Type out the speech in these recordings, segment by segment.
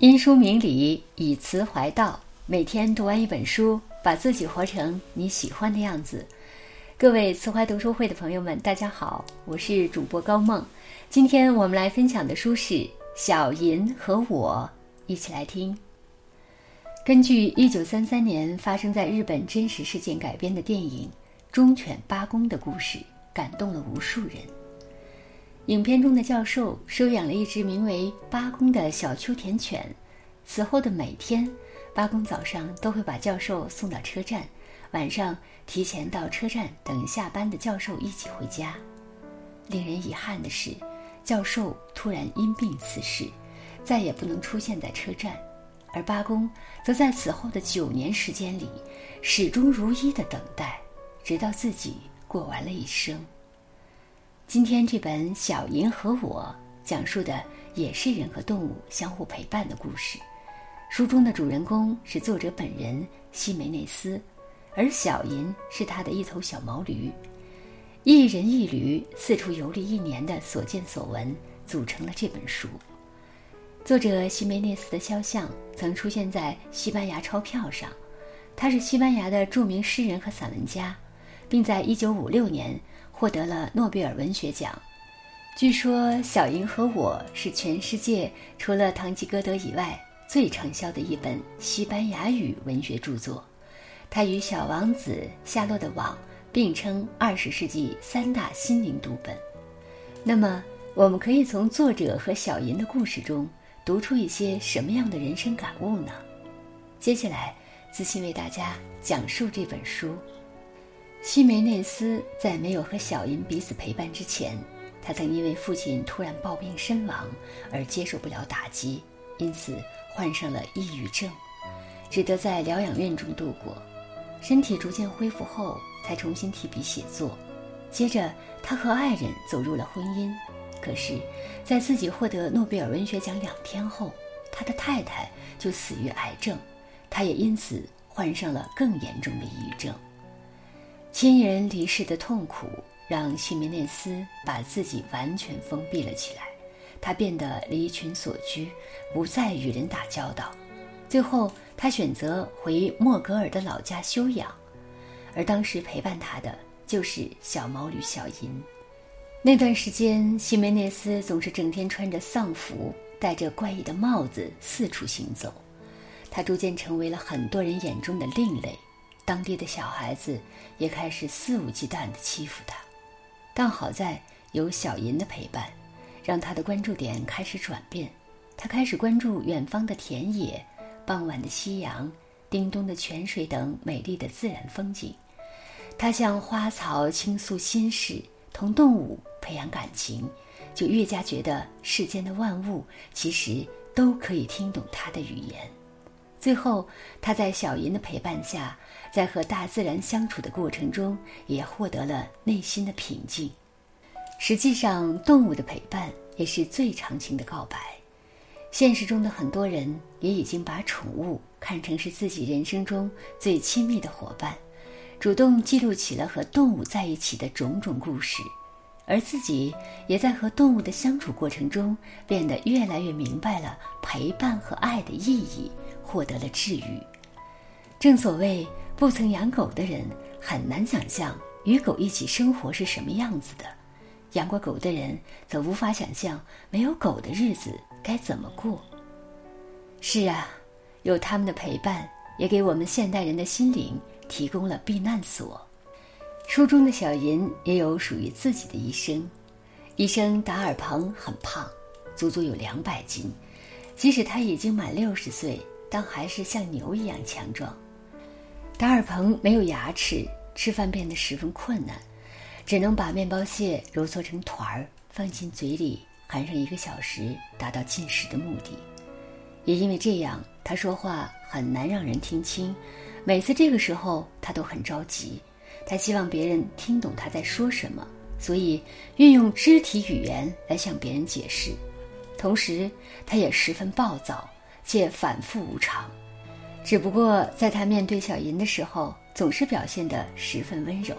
因书明理，以词怀道。每天读完一本书，把自己活成你喜欢的样子。各位词怀读书会的朋友们，大家好，我是主播高梦。今天我们来分享的书是《小银和我》，一起来听。根据1933年发生在日本真实事件改编的电影《忠犬八公》的故事，感动了无数人。影片中的教授收养了一只名为八公的小秋田犬，此后的每天，八公早上都会把教授送到车站，晚上提前到车站等下班的教授一起回家。令人遗憾的是，教授突然因病辞世，再也不能出现在车站，而八公则在此后的九年时间里，始终如一的等待，直到自己过完了一生。今天这本《小银和我》讲述的也是人和动物相互陪伴的故事。书中的主人公是作者本人西梅内斯，而小银是他的一头小毛驴。一人一驴四处游历一年的所见所闻，组成了这本书。作者西梅内斯的肖像曾出现在西班牙钞票上，他是西班牙的著名诗人和散文家，并在1956年。获得了诺贝尔文学奖。据说《小银和我》是全世界除了《堂吉诃德》以外最畅销的一本西班牙语文学著作。它与《小王子》《夏洛的网》并称二十世纪三大心灵读本。那么，我们可以从作者和小银的故事中读出一些什么样的人生感悟呢？接下来，自信为大家讲述这本书。西梅内斯在没有和小银彼此陪伴之前，他曾因为父亲突然暴病身亡而接受不了打击，因此患上了抑郁症，只得在疗养院中度过。身体逐渐恢复后，才重新提笔写作。接着，他和爱人走入了婚姻。可是，在自己获得诺贝尔文学奖两天后，他的太太就死于癌症，他也因此患上了更严重的抑郁症。亲人离世的痛苦让西梅内斯把自己完全封闭了起来，他变得离群索居，不再与人打交道。最后，他选择回莫格尔的老家休养，而当时陪伴他的就是小毛驴小银。那段时间，西梅内斯总是整天穿着丧服，戴着怪异的帽子四处行走，他逐渐成为了很多人眼中的另类。当地的小孩子也开始肆无忌惮地欺负他，但好在有小银的陪伴，让他的关注点开始转变。他开始关注远方的田野、傍晚的夕阳、叮咚的泉水等美丽的自然风景。他向花草倾诉心事，同动物培养感情，就越加觉得世间的万物其实都可以听懂他的语言。最后，他在小银的陪伴下，在和大自然相处的过程中，也获得了内心的平静。实际上，动物的陪伴也是最长情的告白。现实中的很多人也已经把宠物看成是自己人生中最亲密的伙伴，主动记录起了和动物在一起的种种故事，而自己也在和动物的相处过程中，变得越来越明白了陪伴和爱的意义。获得了治愈。正所谓，不曾养狗的人很难想象与狗一起生活是什么样子的；养过狗的人则无法想象没有狗的日子该怎么过。是啊，有他们的陪伴，也给我们现代人的心灵提供了避难所。书中的小银也有属于自己的一生。医生达尔彭很胖，足足有两百斤，即使他已经满六十岁。但还是像牛一样强壮。达尔彭没有牙齿，吃饭变得十分困难，只能把面包屑揉搓成团儿放进嘴里，含上一个小时，达到进食的目的。也因为这样，他说话很难让人听清。每次这个时候，他都很着急，他希望别人听懂他在说什么，所以运用肢体语言来向别人解释。同时，他也十分暴躁。且反复无常，只不过在他面对小银的时候，总是表现得十分温柔。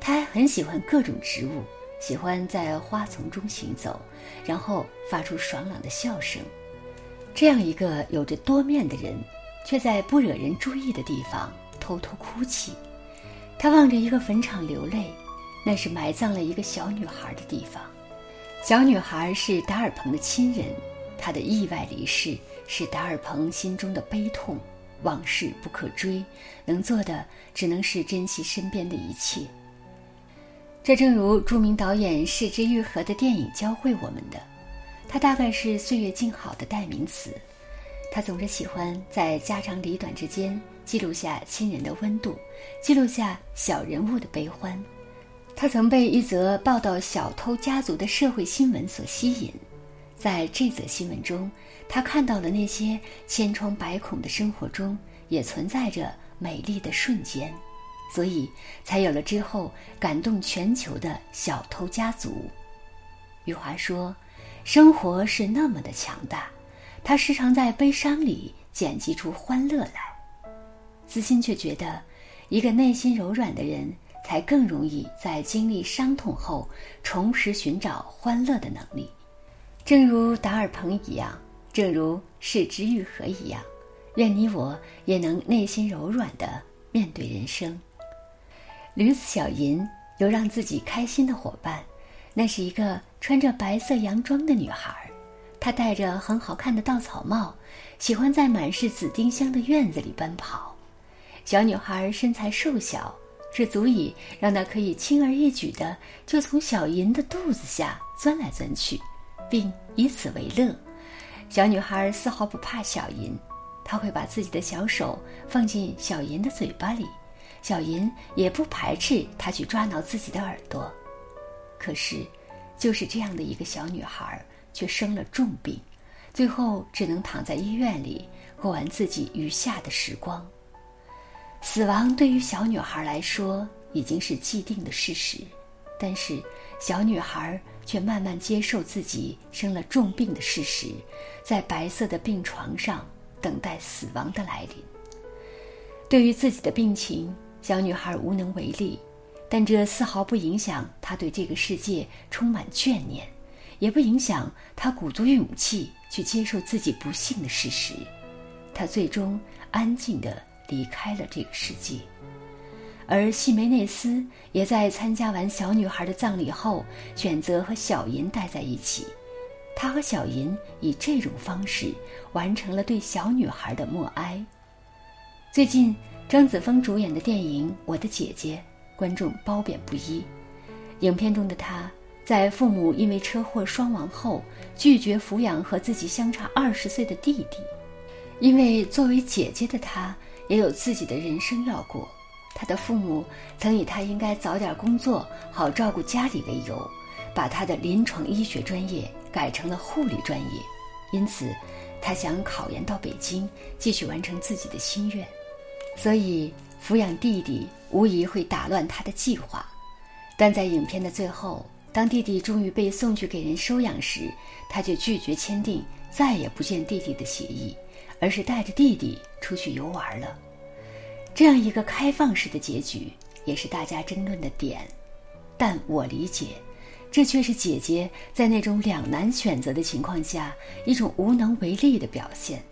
他还很喜欢各种植物，喜欢在花丛中行走，然后发出爽朗的笑声。这样一个有着多面的人，却在不惹人注意的地方偷偷哭泣。他望着一个坟场流泪，那是埋葬了一个小女孩的地方。小女孩是达尔鹏的亲人，她的意外离世是达尔鹏心中的悲痛。往事不可追，能做的只能是珍惜身边的一切。这正如著名导演柿之愈合的电影教会我们的，他大概是岁月静好的代名词。他总是喜欢在家长里短之间记录下亲人的温度，记录下小人物的悲欢。他曾被一则报道小偷家族的社会新闻所吸引，在这则新闻中，他看到了那些千疮百孔的生活中也存在着美丽的瞬间。所以，才有了之后感动全球的小偷家族。余华说：“生活是那么的强大，他时常在悲伤里剪辑出欢乐来。”资欣却觉得，一个内心柔软的人，才更容易在经历伤痛后重拾寻找欢乐的能力。正如达尔鹏一样，正如柿之愈合一样，愿你我也能内心柔软的面对人生。驴子小银有让自己开心的伙伴，那是一个穿着白色洋装的女孩，她戴着很好看的稻草帽，喜欢在满是紫丁香的院子里奔跑。小女孩身材瘦小，这足以让她可以轻而易举的就从小银的肚子下钻来钻去，并以此为乐。小女孩丝毫不怕小银，她会把自己的小手放进小银的嘴巴里。小银也不排斥她去抓挠自己的耳朵，可是，就是这样的一个小女孩，却生了重病，最后只能躺在医院里过完自己余下的时光。死亡对于小女孩来说已经是既定的事实，但是小女孩却慢慢接受自己生了重病的事实，在白色的病床上等待死亡的来临。对于自己的病情。小女孩无能为力，但这丝毫不影响她对这个世界充满眷念，也不影响她鼓足勇气去接受自己不幸的事实。她最终安静地离开了这个世界，而西梅内斯也在参加完小女孩的葬礼后，选择和小银待在一起。他和小银以这种方式完成了对小女孩的默哀。最近。张子枫主演的电影《我的姐姐》，观众褒贬不一。影片中的她，在父母因为车祸双亡后，拒绝抚养和自己相差二十岁的弟弟，因为作为姐姐的她也有自己的人生要过。他的父母曾以他应该早点工作，好照顾家里为由，把他的临床医学专业改成了护理专业。因此，他想考研到北京，继续完成自己的心愿。所以，抚养弟弟无疑会打乱他的计划。但在影片的最后，当弟弟终于被送去给人收养时，他却拒绝签订再也不见弟弟的协议，而是带着弟弟出去游玩了。这样一个开放式的结局，也是大家争论的点。但我理解，这却是姐姐在那种两难选择的情况下一种无能为力的表现。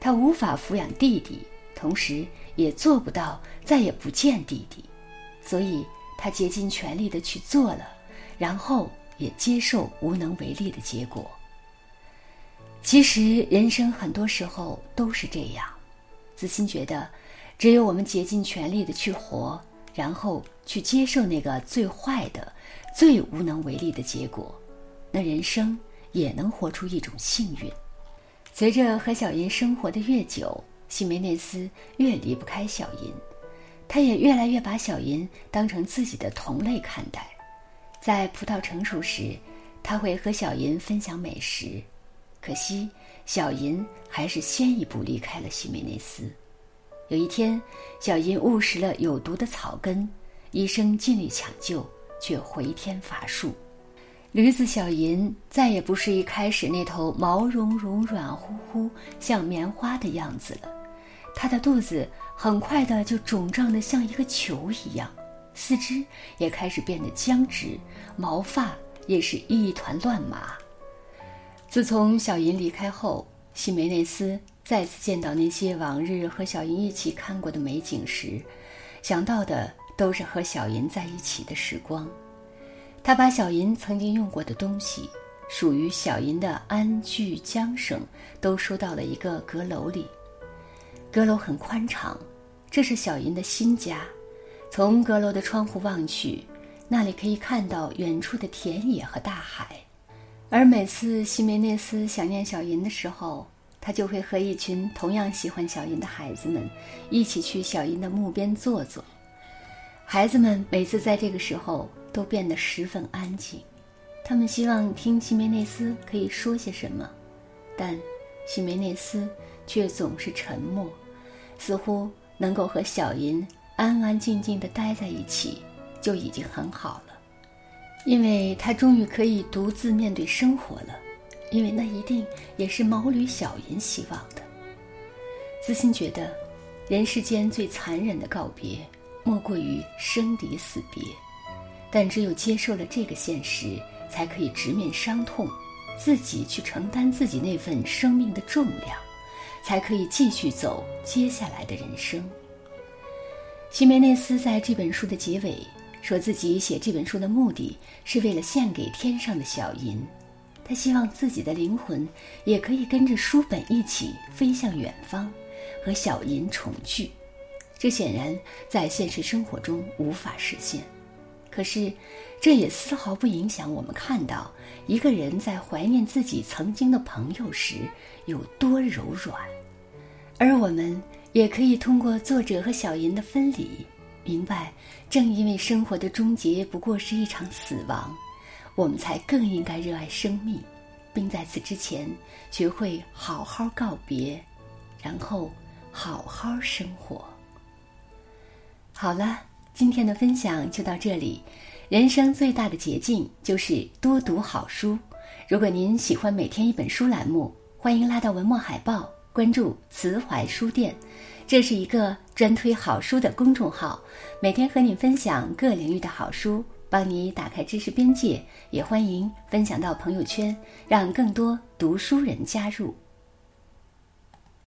她无法抚养弟弟。同时，也做不到再也不见弟弟，所以她竭尽全力的去做了，然后也接受无能为力的结果。其实，人生很多时候都是这样。子欣觉得，只有我们竭尽全力的去活，然后去接受那个最坏的、最无能为力的结果，那人生也能活出一种幸运。随着和小银生活的越久，西梅内斯越离不开小银，他也越来越把小银当成自己的同类看待。在葡萄成熟时，他会和小银分享美食。可惜，小银还是先一步离开了西梅内斯。有一天，小银误食了有毒的草根，医生尽力抢救，却回天乏术。驴子小银再也不是一开始那头毛茸茸、软乎乎、像棉花的样子了。他的肚子很快的就肿胀的像一个球一样，四肢也开始变得僵直，毛发也是一团乱麻。自从小银离开后，西梅内斯再次见到那些往日和小银一起看过的美景时，想到的都是和小银在一起的时光。他把小银曾经用过的东西，属于小银的鞍具缰绳，都收到了一个阁楼里。阁楼很宽敞，这是小银的新家。从阁楼的窗户望去，那里可以看到远处的田野和大海。而每次西梅内斯想念小银的时候，他就会和一群同样喜欢小银的孩子们一起去小银的墓边坐坐。孩子们每次在这个时候都变得十分安静，他们希望听西梅内斯可以说些什么，但西梅内斯却总是沉默，似乎能够和小银安安静静地待在一起就已经很好了。因为他终于可以独自面对生活了，因为那一定也是毛驴小银希望的。子欣觉得，人世间最残忍的告别，莫过于生离死别。但只有接受了这个现实，才可以直面伤痛，自己去承担自己那份生命的重量，才可以继续走接下来的人生。西梅内斯在这本书的结尾。说自己写这本书的目的是为了献给天上的小银，他希望自己的灵魂也可以跟着书本一起飞向远方，和小银重聚。这显然在现实生活中无法实现，可是这也丝毫不影响我们看到一个人在怀念自己曾经的朋友时有多柔软，而我们也可以通过作者和小银的分离。明白，正因为生活的终结不过是一场死亡，我们才更应该热爱生命，并在此之前学会好好告别，然后好好生活。好了，今天的分享就到这里。人生最大的捷径就是多读好书。如果您喜欢每天一本书栏目，欢迎拉到文末海报，关注慈怀书店。这是一个专推好书的公众号，每天和你分享各领域的好书，帮你打开知识边界。也欢迎分享到朋友圈，让更多读书人加入。